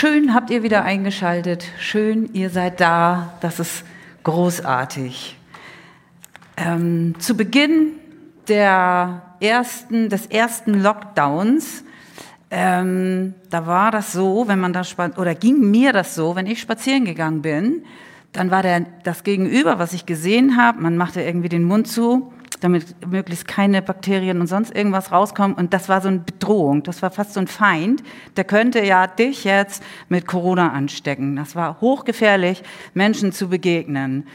Schön habt ihr wieder eingeschaltet. Schön, ihr seid da. Das ist großartig. Ähm, zu Beginn der ersten, des ersten Lockdowns, ähm, da war das so, wenn man da oder ging mir das so, wenn ich spazieren gegangen bin, dann war der, das Gegenüber, was ich gesehen habe, man machte irgendwie den Mund zu, damit möglichst keine Bakterien und sonst irgendwas rauskommen. Und das war so eine Bedrohung, das war fast so ein Feind. Der könnte ja dich jetzt mit Corona anstecken. Das war hochgefährlich, Menschen zu begegnen.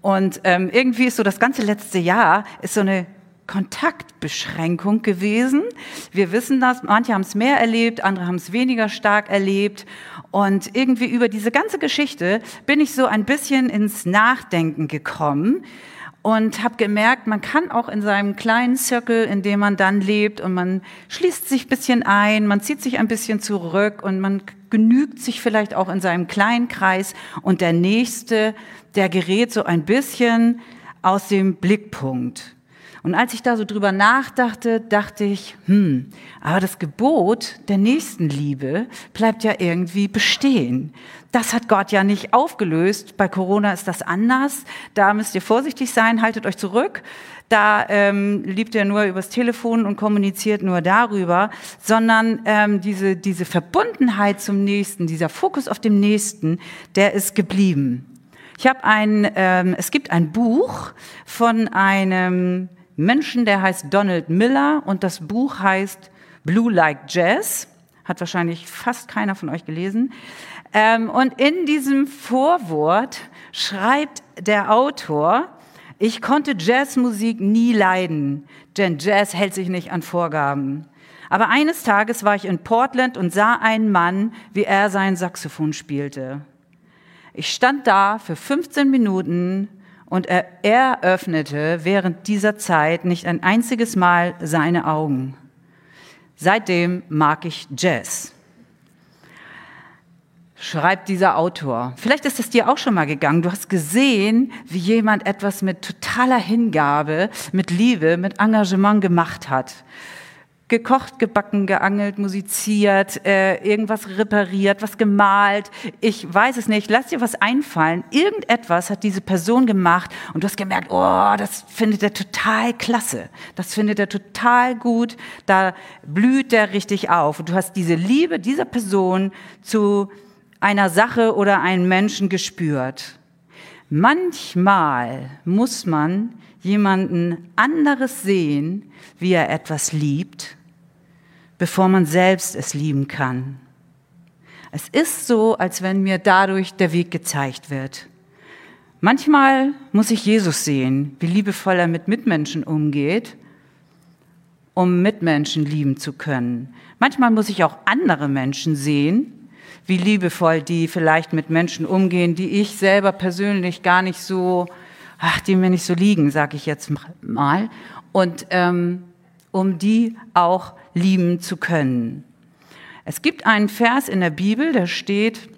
Und ähm, irgendwie ist so das ganze letzte Jahr ist so eine Kontaktbeschränkung gewesen. Wir wissen das, manche haben es mehr erlebt, andere haben es weniger stark erlebt. Und irgendwie über diese ganze Geschichte bin ich so ein bisschen ins Nachdenken gekommen und habe gemerkt, man kann auch in seinem kleinen Circle, in dem man dann lebt und man schließt sich ein bisschen ein, man zieht sich ein bisschen zurück und man genügt sich vielleicht auch in seinem kleinen Kreis und der nächste, der gerät so ein bisschen aus dem Blickpunkt. Und als ich da so drüber nachdachte, dachte ich, hm, aber das Gebot der Nächstenliebe bleibt ja irgendwie bestehen. Das hat Gott ja nicht aufgelöst. Bei Corona ist das anders. Da müsst ihr vorsichtig sein, haltet euch zurück. Da ähm, liebt er nur übers Telefon und kommuniziert nur darüber, sondern ähm, diese, diese Verbundenheit zum Nächsten, dieser Fokus auf dem Nächsten, der ist geblieben. Ich habe ein, ähm, es gibt ein Buch von einem Menschen, der heißt Donald Miller und das Buch heißt Blue Like Jazz. Hat wahrscheinlich fast keiner von euch gelesen. Ähm, und in diesem Vorwort schreibt der Autor, ich konnte Jazzmusik nie leiden, denn Jazz hält sich nicht an Vorgaben. Aber eines Tages war ich in Portland und sah einen Mann, wie er sein Saxophon spielte. Ich stand da für 15 Minuten und er, er öffnete während dieser Zeit nicht ein einziges Mal seine Augen. Seitdem mag ich Jazz. Schreibt dieser Autor. Vielleicht ist es dir auch schon mal gegangen. Du hast gesehen, wie jemand etwas mit totaler Hingabe, mit Liebe, mit Engagement gemacht hat gekocht, gebacken, geangelt, musiziert, äh, irgendwas repariert, was gemalt. Ich weiß es nicht. Lass dir was einfallen. Irgendetwas hat diese Person gemacht und du hast gemerkt, oh, das findet er total klasse. Das findet er total gut. Da blüht der richtig auf. Und du hast diese Liebe dieser Person zu einer Sache oder einem Menschen gespürt. Manchmal muss man jemanden anderes sehen, wie er etwas liebt, bevor man selbst es lieben kann. Es ist so, als wenn mir dadurch der Weg gezeigt wird. Manchmal muss ich Jesus sehen, wie liebevoll er mit Mitmenschen umgeht, um Mitmenschen lieben zu können. Manchmal muss ich auch andere Menschen sehen, wie liebevoll die vielleicht mit Menschen umgehen, die ich selber persönlich gar nicht so, ach, die mir nicht so liegen, sage ich jetzt mal. Und ähm, um die auch lieben zu können. Es gibt einen Vers in der Bibel, der steht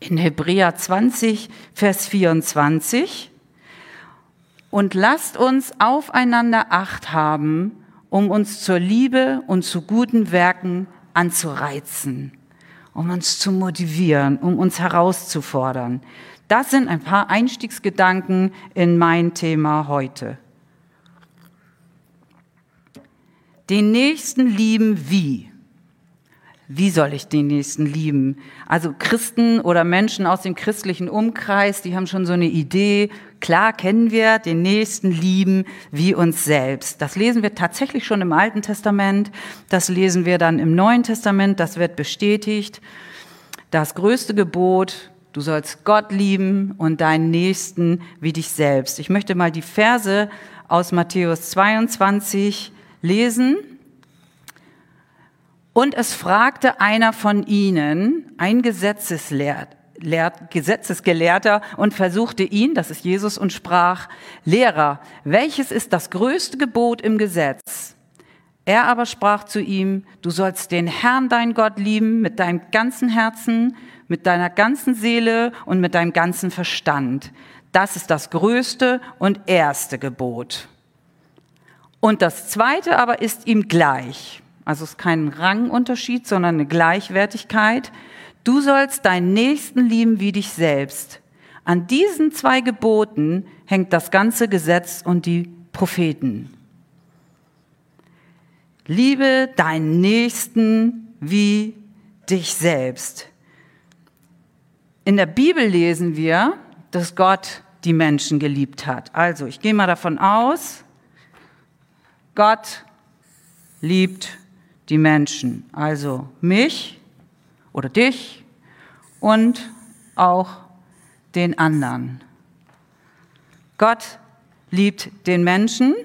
in Hebräer 20, Vers 24. Und lasst uns aufeinander Acht haben, um uns zur Liebe und zu guten Werken anzureizen, um uns zu motivieren, um uns herauszufordern. Das sind ein paar Einstiegsgedanken in mein Thema heute. Den Nächsten lieben wie? Wie soll ich den Nächsten lieben? Also Christen oder Menschen aus dem christlichen Umkreis, die haben schon so eine Idee. Klar kennen wir den Nächsten lieben wie uns selbst. Das lesen wir tatsächlich schon im Alten Testament. Das lesen wir dann im Neuen Testament. Das wird bestätigt. Das größte Gebot, du sollst Gott lieben und deinen Nächsten wie dich selbst. Ich möchte mal die Verse aus Matthäus 22 lesen. Und es fragte einer von ihnen, ein Gesetzeslehr, Gesetzesgelehrter, und versuchte ihn, das ist Jesus, und sprach, Lehrer, welches ist das größte Gebot im Gesetz? Er aber sprach zu ihm, du sollst den Herrn, dein Gott, lieben mit deinem ganzen Herzen, mit deiner ganzen Seele und mit deinem ganzen Verstand. Das ist das größte und erste Gebot. Und das zweite aber ist ihm gleich. Also es ist kein Rangunterschied, sondern eine Gleichwertigkeit. Du sollst deinen Nächsten lieben wie dich selbst. An diesen zwei Geboten hängt das ganze Gesetz und die Propheten. Liebe deinen Nächsten wie dich selbst. In der Bibel lesen wir, dass Gott die Menschen geliebt hat. Also, ich gehe mal davon aus, Gott liebt die Menschen. Also mich oder dich und auch den anderen. Gott liebt den Menschen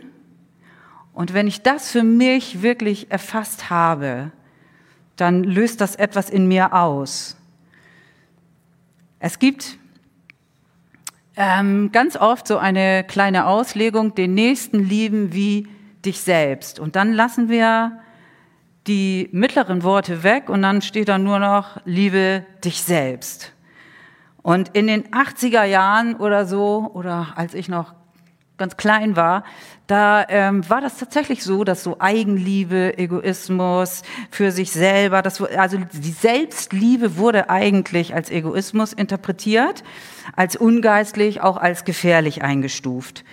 und wenn ich das für mich wirklich erfasst habe, dann löst das etwas in mir aus. Es gibt ähm, ganz oft so eine kleine Auslegung, den Nächsten lieben wie dich selbst. Und dann lassen wir die mittleren Worte weg und dann steht da nur noch, liebe dich selbst. Und in den 80er Jahren oder so, oder als ich noch ganz klein war, da ähm, war das tatsächlich so, dass so Eigenliebe, Egoismus für sich selber, das, also die Selbstliebe wurde eigentlich als Egoismus interpretiert, als ungeistlich, auch als gefährlich eingestuft.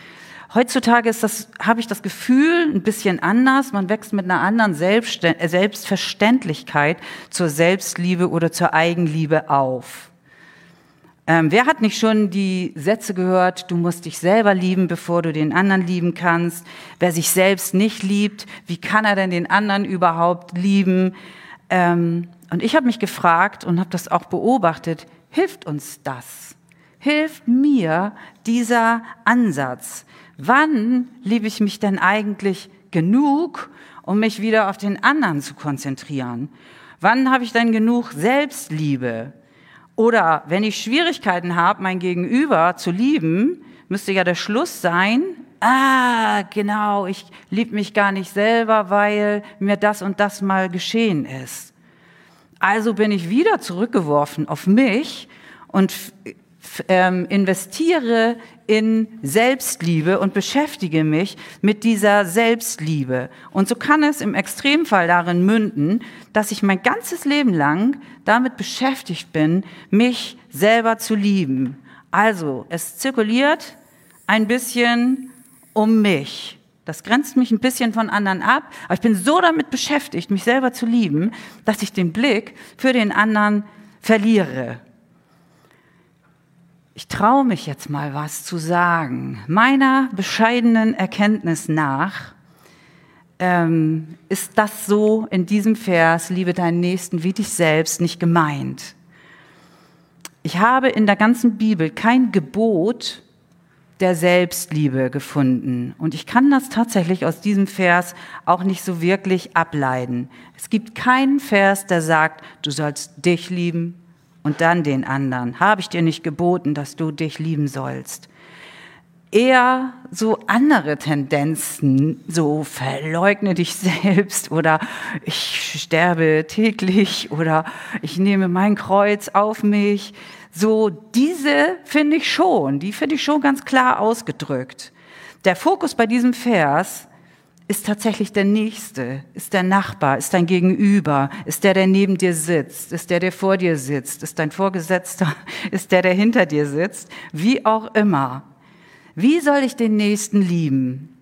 Heutzutage ist das, habe ich das Gefühl, ein bisschen anders. Man wächst mit einer anderen Selbstverständlichkeit zur Selbstliebe oder zur Eigenliebe auf. Ähm, wer hat nicht schon die Sätze gehört, du musst dich selber lieben, bevor du den anderen lieben kannst? Wer sich selbst nicht liebt, wie kann er denn den anderen überhaupt lieben? Ähm, und ich habe mich gefragt und habe das auch beobachtet, hilft uns das? Hilft mir dieser Ansatz? Wann liebe ich mich denn eigentlich genug, um mich wieder auf den anderen zu konzentrieren? Wann habe ich denn genug Selbstliebe? Oder wenn ich Schwierigkeiten habe, mein Gegenüber zu lieben, müsste ja der Schluss sein, ah, genau, ich liebe mich gar nicht selber, weil mir das und das mal geschehen ist. Also bin ich wieder zurückgeworfen auf mich und ähm, investiere in Selbstliebe und beschäftige mich mit dieser Selbstliebe. Und so kann es im Extremfall darin münden, dass ich mein ganzes Leben lang damit beschäftigt bin, mich selber zu lieben. Also, es zirkuliert ein bisschen um mich. Das grenzt mich ein bisschen von anderen ab, aber ich bin so damit beschäftigt, mich selber zu lieben, dass ich den Blick für den anderen verliere. Ich traue mich jetzt mal was zu sagen. Meiner bescheidenen Erkenntnis nach ähm, ist das so in diesem Vers, liebe deinen Nächsten wie dich selbst, nicht gemeint. Ich habe in der ganzen Bibel kein Gebot der Selbstliebe gefunden. Und ich kann das tatsächlich aus diesem Vers auch nicht so wirklich ableiten. Es gibt keinen Vers, der sagt, du sollst dich lieben und dann den anderen. Habe ich dir nicht geboten, dass du dich lieben sollst? Eher so andere Tendenzen, so verleugne dich selbst oder ich sterbe täglich oder ich nehme mein Kreuz auf mich. So diese finde ich schon, die finde ich schon ganz klar ausgedrückt. Der Fokus bei diesem Vers ist tatsächlich der Nächste, ist der Nachbar, ist dein Gegenüber, ist der, der neben dir sitzt, ist der, der vor dir sitzt, ist dein Vorgesetzter, ist der, der hinter dir sitzt, wie auch immer. Wie soll ich den Nächsten lieben?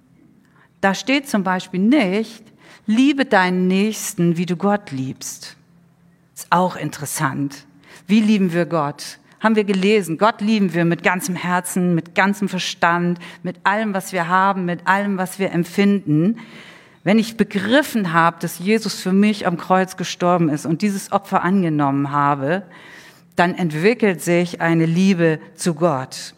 Da steht zum Beispiel nicht, liebe deinen Nächsten, wie du Gott liebst. Ist auch interessant. Wie lieben wir Gott? Haben wir gelesen, Gott lieben wir mit ganzem Herzen, mit ganzem Verstand, mit allem, was wir haben, mit allem, was wir empfinden. Wenn ich begriffen habe, dass Jesus für mich am Kreuz gestorben ist und dieses Opfer angenommen habe, dann entwickelt sich eine Liebe zu Gott.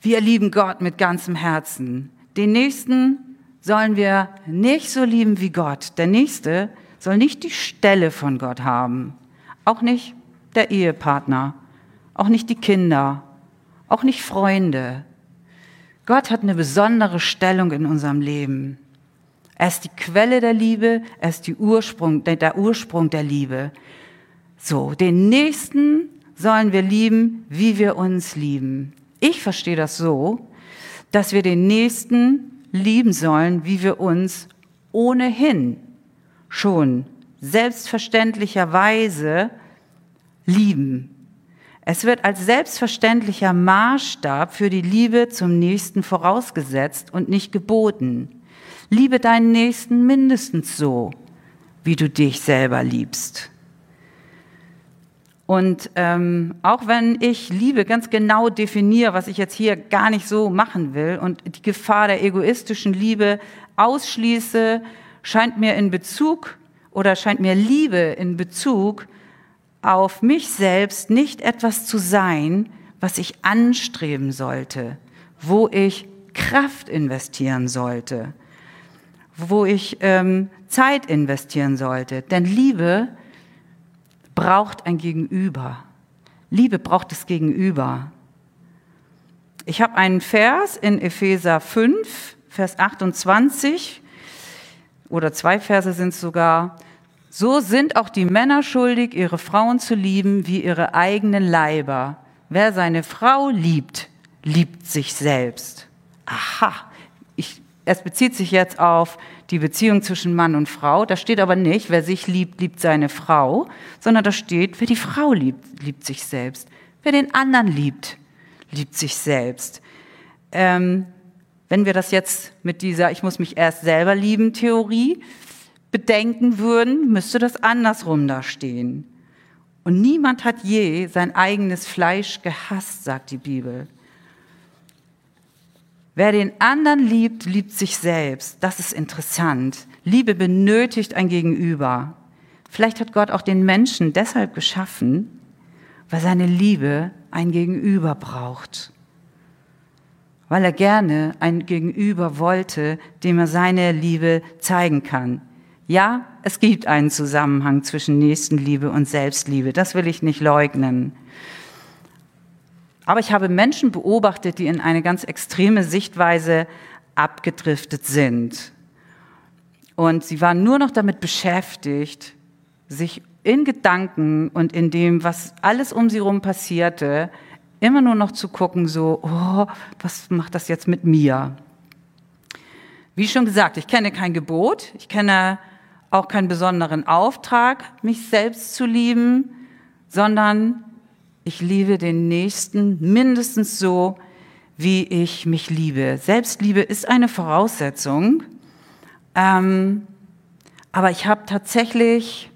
Wir lieben Gott mit ganzem Herzen. Den Nächsten sollen wir nicht so lieben wie Gott. Der Nächste soll nicht die Stelle von Gott haben. Auch nicht der Ehepartner, auch nicht die Kinder, auch nicht Freunde. Gott hat eine besondere Stellung in unserem Leben. Er ist die Quelle der Liebe, er ist Ursprung, der Ursprung der Liebe. So, den Nächsten sollen wir lieben, wie wir uns lieben. Ich verstehe das so, dass wir den Nächsten lieben sollen, wie wir uns ohnehin schon selbstverständlicherweise lieben. Es wird als selbstverständlicher Maßstab für die Liebe zum Nächsten vorausgesetzt und nicht geboten. Liebe deinen Nächsten mindestens so, wie du dich selber liebst. Und ähm, auch wenn ich Liebe ganz genau definiere, was ich jetzt hier gar nicht so machen will und die Gefahr der egoistischen Liebe ausschließe, scheint mir in Bezug oder scheint mir Liebe in Bezug auf mich selbst nicht etwas zu sein, was ich anstreben sollte, wo ich Kraft investieren sollte, wo ich ähm, Zeit investieren sollte. Denn Liebe braucht ein Gegenüber. Liebe braucht das Gegenüber. Ich habe einen Vers in Epheser 5, Vers 28, oder zwei Verse sind es sogar. So sind auch die Männer schuldig, ihre Frauen zu lieben wie ihre eigenen Leiber. Wer seine Frau liebt, liebt sich selbst. Aha, ich, es bezieht sich jetzt auf die Beziehung zwischen Mann und Frau. Da steht aber nicht, wer sich liebt, liebt seine Frau, sondern da steht, wer die Frau liebt, liebt sich selbst. Wer den anderen liebt, liebt sich selbst. Ähm, wenn wir das jetzt mit dieser Ich muss mich erst selber lieben Theorie bedenken würden, müsste das andersrum da stehen. Und niemand hat je sein eigenes Fleisch gehasst, sagt die Bibel. Wer den anderen liebt, liebt sich selbst. Das ist interessant. Liebe benötigt ein Gegenüber. Vielleicht hat Gott auch den Menschen deshalb geschaffen, weil seine Liebe ein Gegenüber braucht. Weil er gerne ein Gegenüber wollte, dem er seine Liebe zeigen kann. Ja, es gibt einen Zusammenhang zwischen Nächstenliebe und Selbstliebe, das will ich nicht leugnen. Aber ich habe Menschen beobachtet, die in eine ganz extreme Sichtweise abgedriftet sind. Und sie waren nur noch damit beschäftigt, sich in Gedanken und in dem, was alles um sie herum passierte, immer nur noch zu gucken, so, oh, was macht das jetzt mit mir? Wie schon gesagt, ich kenne kein Gebot, ich kenne auch keinen besonderen Auftrag, mich selbst zu lieben, sondern ich liebe den Nächsten mindestens so, wie ich mich liebe. Selbstliebe ist eine Voraussetzung, ähm, aber ich habe tatsächlich,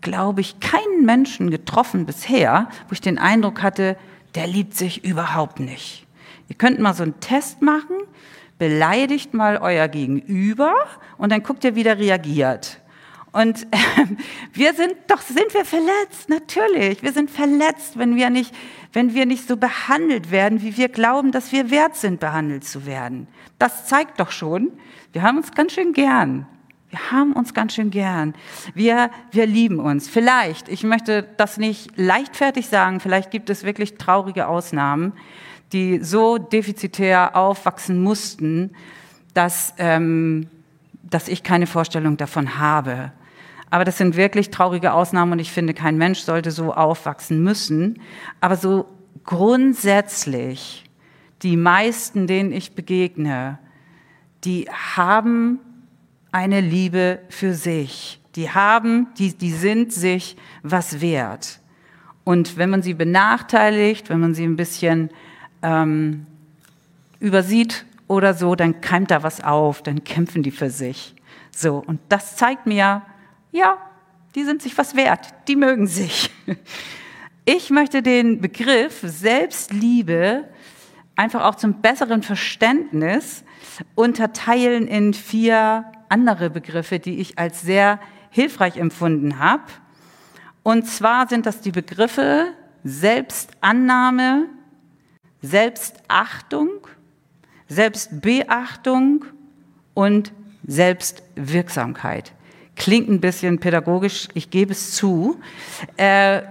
glaube ich, keinen Menschen getroffen bisher, wo ich den Eindruck hatte, der liebt sich überhaupt nicht. Ihr könnt mal so einen Test machen, beleidigt mal euer Gegenüber und dann guckt ihr, wie der reagiert. Und äh, wir sind, doch sind wir verletzt, natürlich. Wir sind verletzt, wenn wir nicht, wenn wir nicht so behandelt werden, wie wir glauben, dass wir wert sind, behandelt zu werden. Das zeigt doch schon, wir haben uns ganz schön gern. Wir haben uns ganz schön gern. Wir, wir lieben uns. Vielleicht, ich möchte das nicht leichtfertig sagen, vielleicht gibt es wirklich traurige Ausnahmen die so defizitär aufwachsen mussten, dass, ähm, dass ich keine Vorstellung davon habe. Aber das sind wirklich traurige Ausnahmen und ich finde, kein Mensch sollte so aufwachsen müssen. Aber so grundsätzlich, die meisten, denen ich begegne, die haben eine Liebe für sich. Die haben, die, die sind sich was wert. Und wenn man sie benachteiligt, wenn man sie ein bisschen ähm, übersieht oder so, dann keimt da was auf, dann kämpfen die für sich. So, und das zeigt mir, ja, die sind sich was wert, die mögen sich. Ich möchte den Begriff Selbstliebe einfach auch zum besseren Verständnis unterteilen in vier andere Begriffe, die ich als sehr hilfreich empfunden habe. Und zwar sind das die Begriffe Selbstannahme, Selbstachtung, Selbstbeachtung und Selbstwirksamkeit. Klingt ein bisschen pädagogisch, ich gebe es zu. Äh,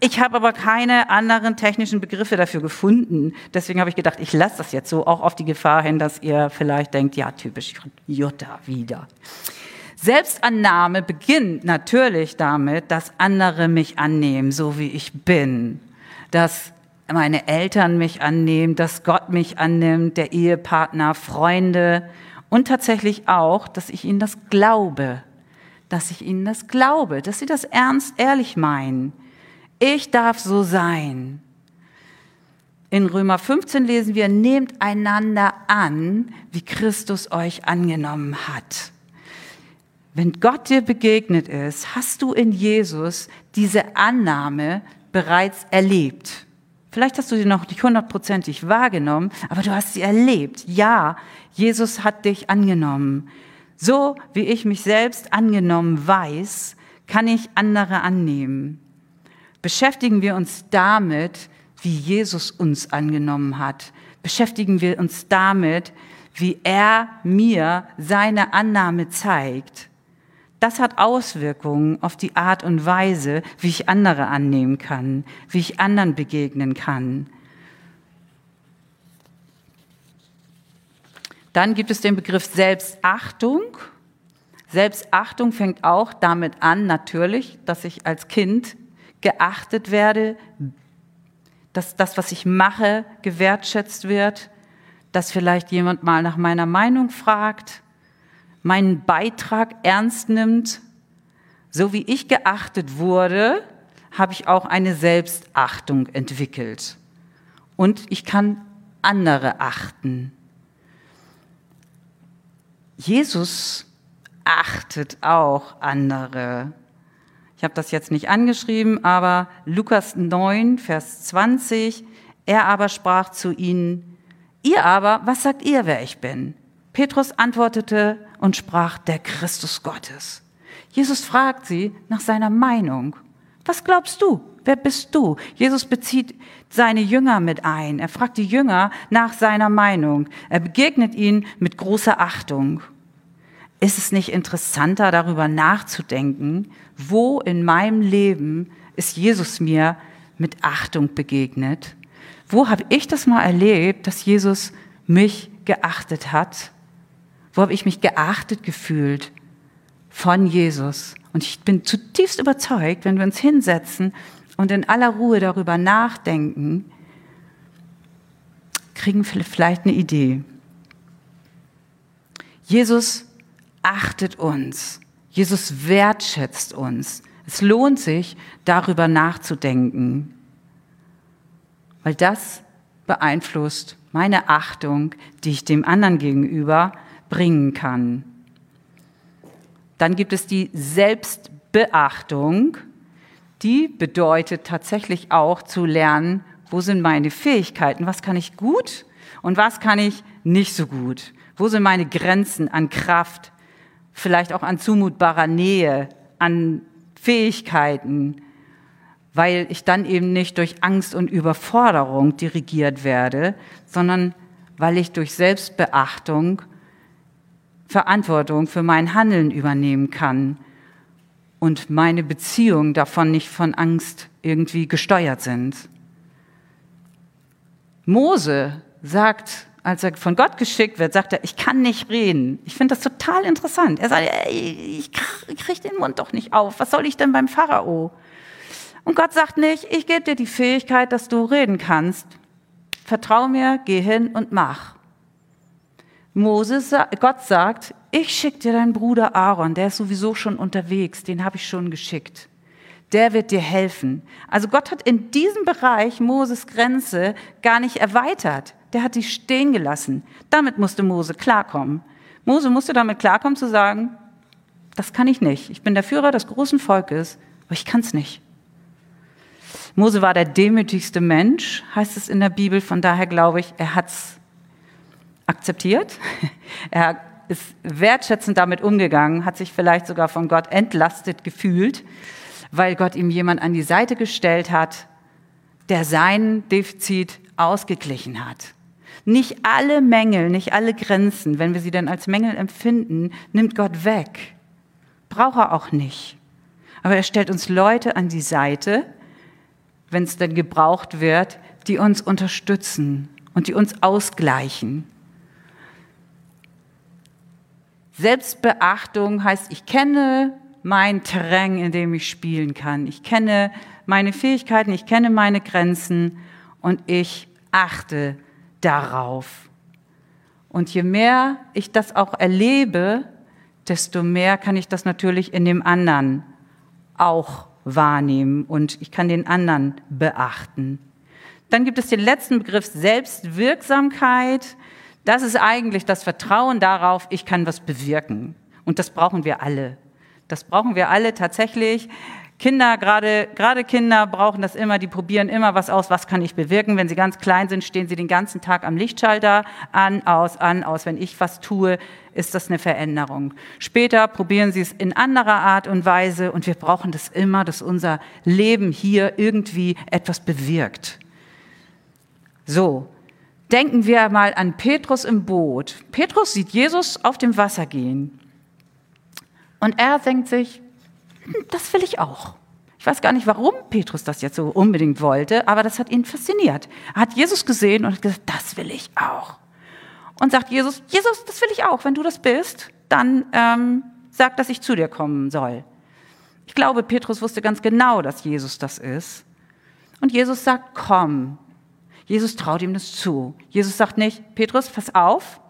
ich habe aber keine anderen technischen Begriffe dafür gefunden. Deswegen habe ich gedacht, ich lasse das jetzt so, auch auf die Gefahr hin, dass ihr vielleicht denkt, ja, typisch Jutta wieder. Selbstannahme beginnt natürlich damit, dass andere mich annehmen, so wie ich bin. Dass meine Eltern mich annehmen, dass Gott mich annimmt, der Ehepartner, Freunde und tatsächlich auch, dass ich ihnen das glaube, dass ich ihnen das glaube, dass sie das ernst, ehrlich meinen. Ich darf so sein. In Römer 15 lesen wir, nehmt einander an, wie Christus euch angenommen hat. Wenn Gott dir begegnet ist, hast du in Jesus diese Annahme bereits erlebt. Vielleicht hast du sie noch nicht hundertprozentig wahrgenommen, aber du hast sie erlebt. Ja, Jesus hat dich angenommen. So wie ich mich selbst angenommen weiß, kann ich andere annehmen. Beschäftigen wir uns damit, wie Jesus uns angenommen hat. Beschäftigen wir uns damit, wie er mir seine Annahme zeigt. Das hat Auswirkungen auf die Art und Weise, wie ich andere annehmen kann, wie ich anderen begegnen kann. Dann gibt es den Begriff Selbstachtung. Selbstachtung fängt auch damit an, natürlich, dass ich als Kind geachtet werde, dass das, was ich mache, gewertschätzt wird, dass vielleicht jemand mal nach meiner Meinung fragt, meinen Beitrag ernst nimmt. So wie ich geachtet wurde, habe ich auch eine Selbstachtung entwickelt. Und ich kann andere achten. Jesus achtet auch andere. Ich habe das jetzt nicht angeschrieben, aber Lukas 9, Vers 20, er aber sprach zu ihnen, ihr aber, was sagt ihr, wer ich bin? Petrus antwortete und sprach, der Christus Gottes. Jesus fragt sie nach seiner Meinung. Was glaubst du? Wer bist du? Jesus bezieht seine Jünger mit ein. Er fragt die Jünger nach seiner Meinung. Er begegnet ihnen mit großer Achtung. Ist es nicht interessanter, darüber nachzudenken, wo in meinem Leben ist Jesus mir mit Achtung begegnet? Wo habe ich das mal erlebt, dass Jesus mich geachtet hat? Wo habe ich mich geachtet gefühlt von Jesus? Und ich bin zutiefst überzeugt, wenn wir uns hinsetzen und in aller Ruhe darüber nachdenken, kriegen wir vielleicht eine Idee. Jesus achtet uns. Jesus wertschätzt uns. Es lohnt sich, darüber nachzudenken, weil das beeinflusst meine Achtung, die ich dem anderen gegenüber bringen kann. Dann gibt es die Selbstbeachtung. Die bedeutet tatsächlich auch zu lernen, wo sind meine Fähigkeiten, was kann ich gut und was kann ich nicht so gut. Wo sind meine Grenzen an Kraft, vielleicht auch an zumutbarer Nähe, an Fähigkeiten, weil ich dann eben nicht durch Angst und Überforderung dirigiert werde, sondern weil ich durch Selbstbeachtung Verantwortung für mein Handeln übernehmen kann und meine Beziehungen davon nicht von Angst irgendwie gesteuert sind. Mose sagt als er von Gott geschickt wird, sagt er, ich kann nicht reden. Ich finde das total interessant. Er sagt, ich kriege den Mund doch nicht auf. Was soll ich denn beim Pharao? Und Gott sagt nicht, ich gebe dir die Fähigkeit, dass du reden kannst. Vertrau mir, geh hin und mach. Moses, Gott sagt, ich schicke dir deinen Bruder Aaron, der ist sowieso schon unterwegs, den habe ich schon geschickt. Der wird dir helfen. Also Gott hat in diesem Bereich Moses Grenze gar nicht erweitert der hat sie stehen gelassen. Damit musste Mose klarkommen. Mose musste damit klarkommen zu sagen, das kann ich nicht. Ich bin der Führer des großen Volkes, aber ich kann es nicht. Mose war der demütigste Mensch, heißt es in der Bibel. Von daher glaube ich, er hat es akzeptiert. Er ist wertschätzend damit umgegangen, hat sich vielleicht sogar von Gott entlastet gefühlt, weil Gott ihm jemand an die Seite gestellt hat, der sein Defizit ausgeglichen hat. Nicht alle Mängel, nicht alle Grenzen, wenn wir sie dann als Mängel empfinden, nimmt Gott weg. Braucht er auch nicht. Aber er stellt uns Leute an die Seite, wenn es dann gebraucht wird, die uns unterstützen und die uns ausgleichen. Selbstbeachtung heißt, ich kenne mein Terrain, in dem ich spielen kann. Ich kenne meine Fähigkeiten, ich kenne meine Grenzen und ich achte darauf. Und je mehr ich das auch erlebe, desto mehr kann ich das natürlich in dem anderen auch wahrnehmen und ich kann den anderen beachten. Dann gibt es den letzten Begriff Selbstwirksamkeit. Das ist eigentlich das Vertrauen darauf, ich kann was bewirken. Und das brauchen wir alle. Das brauchen wir alle tatsächlich. Kinder, gerade, gerade Kinder brauchen das immer, die probieren immer was aus, was kann ich bewirken. Wenn sie ganz klein sind, stehen sie den ganzen Tag am Lichtschalter an, aus, an, aus. Wenn ich was tue, ist das eine Veränderung. Später probieren sie es in anderer Art und Weise und wir brauchen das immer, dass unser Leben hier irgendwie etwas bewirkt. So, denken wir mal an Petrus im Boot. Petrus sieht Jesus auf dem Wasser gehen und er denkt sich, das will ich auch. Ich weiß gar nicht, warum Petrus das jetzt so unbedingt wollte, aber das hat ihn fasziniert. Er hat Jesus gesehen und hat gesagt, das will ich auch. Und sagt Jesus, Jesus, das will ich auch. Wenn du das bist, dann ähm, sag, dass ich zu dir kommen soll. Ich glaube, Petrus wusste ganz genau, dass Jesus das ist. Und Jesus sagt, komm. Jesus traut ihm das zu. Jesus sagt nicht, Petrus, pass auf,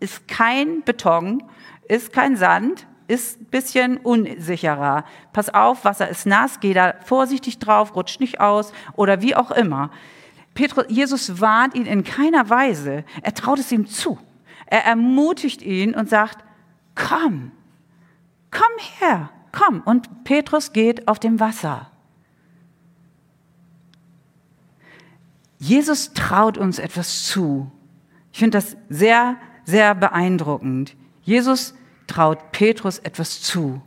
ist kein Beton, ist kein Sand, ist ein bisschen unsicherer. Pass auf, Wasser ist nass, geh da vorsichtig drauf, rutscht nicht aus oder wie auch immer. Petrus, Jesus warnt ihn in keiner Weise. Er traut es ihm zu. Er ermutigt ihn und sagt, komm, komm her, komm. Und Petrus geht auf dem Wasser. Jesus traut uns etwas zu. Ich finde das sehr, sehr beeindruckend. Jesus traut Petrus etwas zu.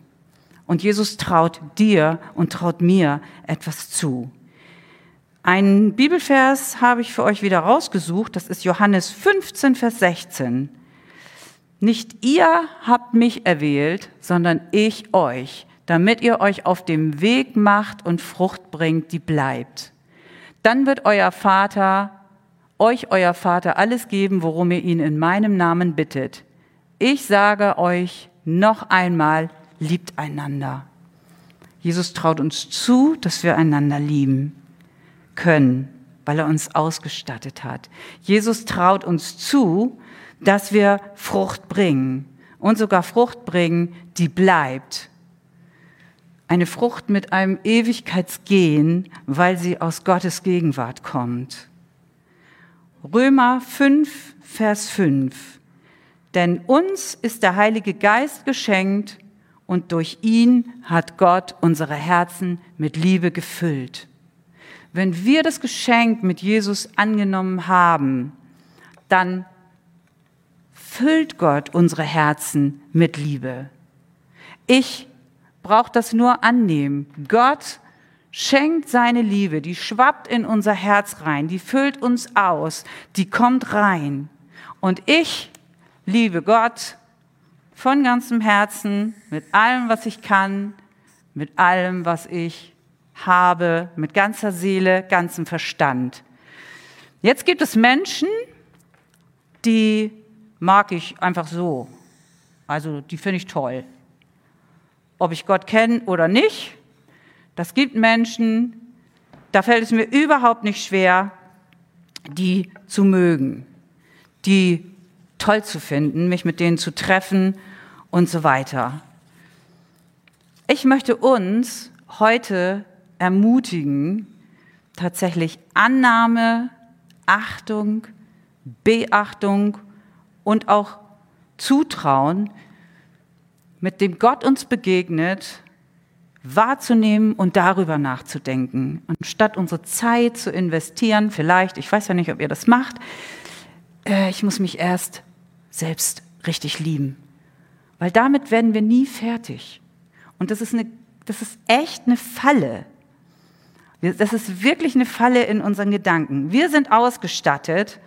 Und Jesus traut dir und traut mir etwas zu. Einen Bibelvers habe ich für euch wieder rausgesucht. Das ist Johannes 15, Vers 16. Nicht ihr habt mich erwählt, sondern ich euch, damit ihr euch auf dem Weg macht und Frucht bringt, die bleibt. Dann wird euer Vater, euch euer Vater alles geben, worum ihr ihn in meinem Namen bittet. Ich sage euch noch einmal, liebt einander. Jesus traut uns zu, dass wir einander lieben können, weil er uns ausgestattet hat. Jesus traut uns zu, dass wir Frucht bringen und sogar Frucht bringen, die bleibt. Eine Frucht mit einem Ewigkeitsgehen, weil sie aus Gottes Gegenwart kommt. Römer 5, Vers 5. Denn uns ist der Heilige Geist geschenkt und durch ihn hat Gott unsere Herzen mit Liebe gefüllt. Wenn wir das Geschenk mit Jesus angenommen haben, dann füllt Gott unsere Herzen mit Liebe. Ich brauche das nur annehmen. Gott schenkt seine Liebe, die schwappt in unser Herz rein, die füllt uns aus, die kommt rein. Und ich liebe Gott von ganzem Herzen, mit allem, was ich kann, mit allem, was ich habe, mit ganzer Seele, ganzem Verstand. Jetzt gibt es Menschen, die mag ich einfach so. Also die finde ich toll. Ob ich Gott kenne oder nicht, das gibt Menschen, da fällt es mir überhaupt nicht schwer, die zu mögen, die toll zu finden, mich mit denen zu treffen und so weiter. Ich möchte uns heute ermutigen, tatsächlich Annahme, Achtung, Beachtung und auch Zutrauen, mit dem Gott uns begegnet, wahrzunehmen und darüber nachzudenken. Anstatt unsere Zeit zu investieren, vielleicht, ich weiß ja nicht, ob ihr das macht, äh, ich muss mich erst selbst richtig lieben. Weil damit werden wir nie fertig. Und das ist, eine, das ist echt eine Falle. Das ist wirklich eine Falle in unseren Gedanken. Wir sind ausgestattet,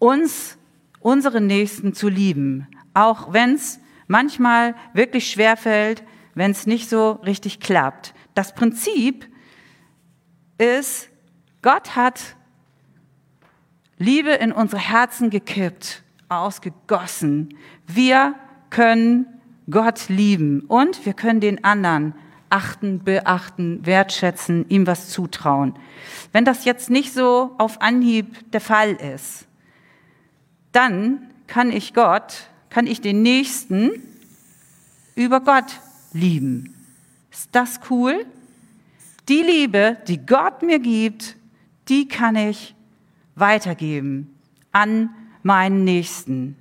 uns, unsere Nächsten zu lieben. Auch wenn es manchmal wirklich schwer fällt, wenn es nicht so richtig klappt. Das Prinzip ist, Gott hat Liebe in unsere Herzen gekippt ausgegossen. Wir können Gott lieben und wir können den anderen achten, beachten, wertschätzen, ihm was zutrauen. Wenn das jetzt nicht so auf Anhieb der Fall ist, dann kann ich Gott, kann ich den Nächsten über Gott lieben. Ist das cool? Die Liebe, die Gott mir gibt, die kann ich weitergeben an meinen Nächsten.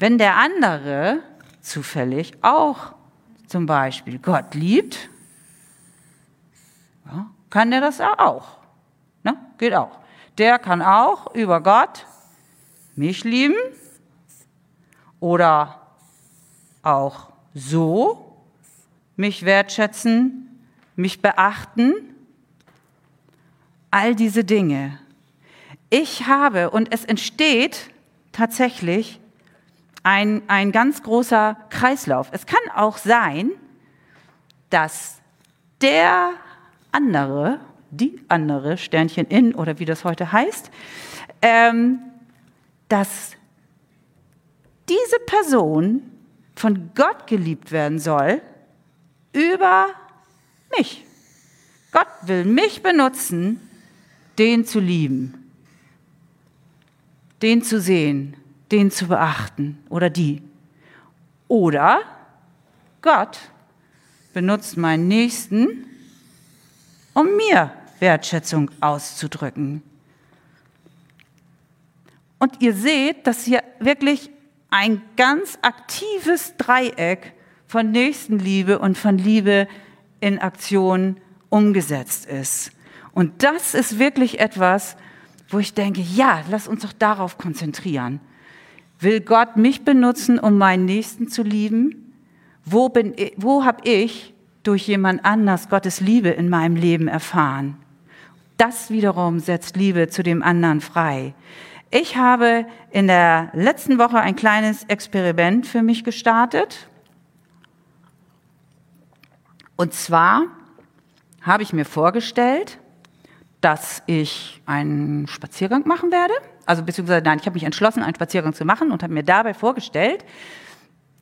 Wenn der andere zufällig auch zum Beispiel Gott liebt, ja, kann der das auch. Ne? Geht auch. Der kann auch über Gott mich lieben oder auch so mich wertschätzen, mich beachten. All diese Dinge. Ich habe, und es entsteht tatsächlich ein, ein ganz großer Kreislauf. Es kann auch sein, dass der andere, die andere, Sternchen in oder wie das heute heißt, ähm, dass diese Person von Gott geliebt werden soll über mich. Gott will mich benutzen, den zu lieben, den zu sehen, den zu beachten oder die. Oder Gott benutzt meinen Nächsten, um mir Wertschätzung auszudrücken. Und ihr seht, dass hier wirklich ein ganz aktives Dreieck von Nächstenliebe und von Liebe in Aktion umgesetzt ist. Und das ist wirklich etwas, wo ich denke, ja, lass uns doch darauf konzentrieren. Will Gott mich benutzen, um meinen Nächsten zu lieben? Wo, wo habe ich durch jemand anders Gottes Liebe in meinem Leben erfahren? Das wiederum setzt Liebe zu dem anderen frei. Ich habe in der letzten Woche ein kleines Experiment für mich gestartet. Und zwar habe ich mir vorgestellt, dass ich einen Spaziergang machen werde. Also beziehungsweise nein, ich habe mich entschlossen, einen Spaziergang zu machen und habe mir dabei vorgestellt,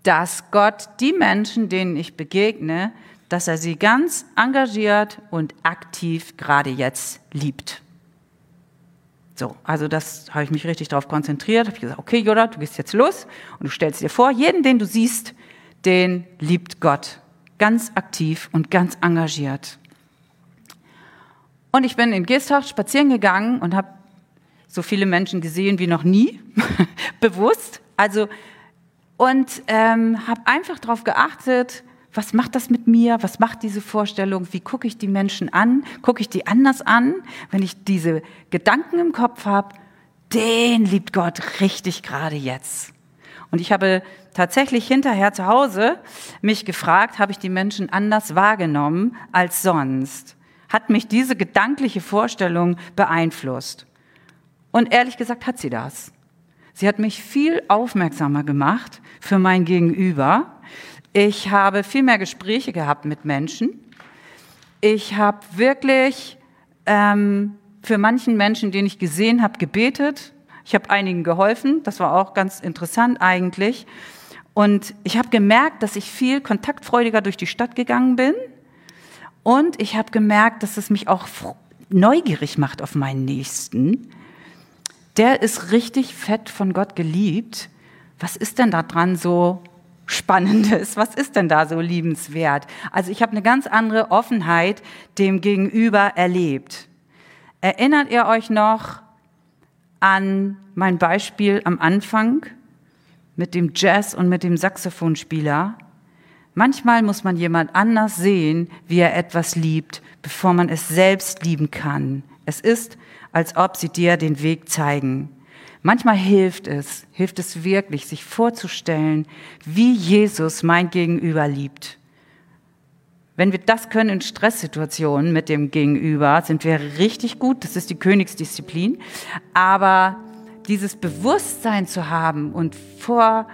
dass Gott die Menschen, denen ich begegne, dass er sie ganz engagiert und aktiv gerade jetzt liebt. So, also das habe ich mich richtig darauf konzentriert. Habe gesagt, okay, Joda, du gehst jetzt los und du stellst dir vor, jeden, den du siehst, den liebt Gott. Ganz aktiv und ganz engagiert. Und ich bin in Geesthacht spazieren gegangen und habe so viele Menschen gesehen wie noch nie, bewusst. Also, und ähm, habe einfach darauf geachtet, was macht das mit mir? Was macht diese Vorstellung? Wie gucke ich die Menschen an? Gucke ich die anders an, wenn ich diese Gedanken im Kopf habe? Den liebt Gott richtig gerade jetzt. Und ich habe tatsächlich hinterher zu Hause mich gefragt, habe ich die Menschen anders wahrgenommen als sonst? Hat mich diese gedankliche Vorstellung beeinflusst? Und ehrlich gesagt hat sie das. Sie hat mich viel aufmerksamer gemacht für mein Gegenüber ich habe viel mehr Gespräche gehabt mit Menschen. Ich habe wirklich ähm, für manchen Menschen, den ich gesehen habe, gebetet. Ich habe einigen geholfen. Das war auch ganz interessant eigentlich. Und ich habe gemerkt, dass ich viel kontaktfreudiger durch die Stadt gegangen bin. Und ich habe gemerkt, dass es mich auch neugierig macht auf meinen Nächsten. Der ist richtig fett von Gott geliebt. Was ist denn da dran so Spannendes? Was ist denn da so liebenswert? Also ich habe eine ganz andere Offenheit dem Gegenüber erlebt. Erinnert ihr euch noch an mein Beispiel am Anfang mit dem Jazz und mit dem Saxophonspieler? Manchmal muss man jemand anders sehen, wie er etwas liebt, bevor man es selbst lieben kann. Es ist, als ob sie dir den Weg zeigen. Manchmal hilft es, hilft es wirklich, sich vorzustellen, wie Jesus mein Gegenüber liebt. Wenn wir das können in Stresssituationen mit dem Gegenüber, sind wir richtig gut. Das ist die Königsdisziplin. Aber dieses Bewusstsein zu haben und vor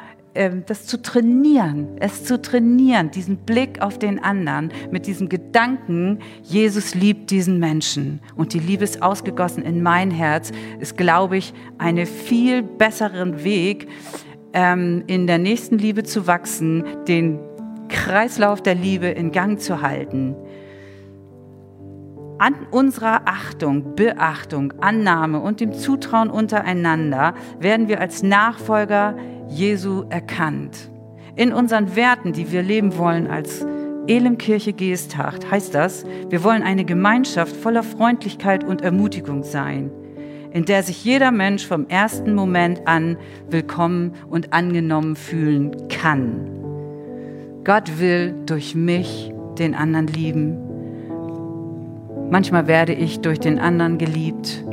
das zu trainieren, es zu trainieren, diesen Blick auf den anderen mit diesem Gedanken, Jesus liebt diesen Menschen und die Liebe ist ausgegossen in mein Herz, ist, glaube ich, einen viel besseren Weg, ähm, in der nächsten Liebe zu wachsen, den Kreislauf der Liebe in Gang zu halten. An unserer Achtung, Beachtung, Annahme und dem Zutrauen untereinander werden wir als Nachfolger Jesu erkannt. in unseren Werten, die wir leben wollen als Elemkirche Geesthacht, heißt das, wir wollen eine Gemeinschaft voller Freundlichkeit und Ermutigung sein, in der sich jeder Mensch vom ersten Moment an willkommen und angenommen fühlen kann. Gott will durch mich den anderen lieben. Manchmal werde ich durch den anderen geliebt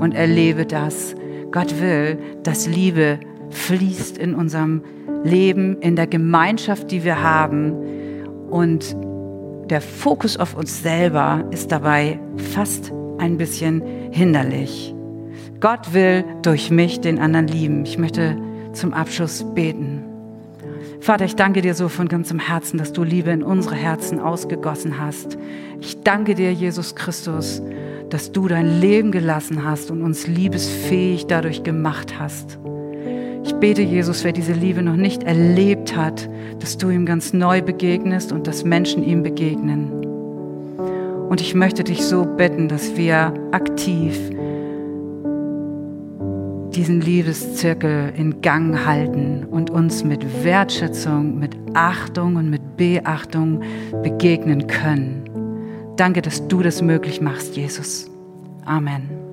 und erlebe das. Gott will, dass Liebe fließt in unserem Leben, in der Gemeinschaft, die wir haben. Und der Fokus auf uns selber ist dabei fast ein bisschen hinderlich. Gott will durch mich den anderen lieben. Ich möchte zum Abschluss beten. Vater, ich danke dir so von ganzem Herzen, dass du Liebe in unsere Herzen ausgegossen hast. Ich danke dir, Jesus Christus, dass du dein Leben gelassen hast und uns liebesfähig dadurch gemacht hast. Ich bete, Jesus, wer diese Liebe noch nicht erlebt hat, dass du ihm ganz neu begegnest und dass Menschen ihm begegnen. Und ich möchte dich so bitten, dass wir aktiv diesen Liebeszirkel in Gang halten und uns mit Wertschätzung, mit Achtung und mit Beachtung begegnen können. Danke, dass du das möglich machst, Jesus. Amen.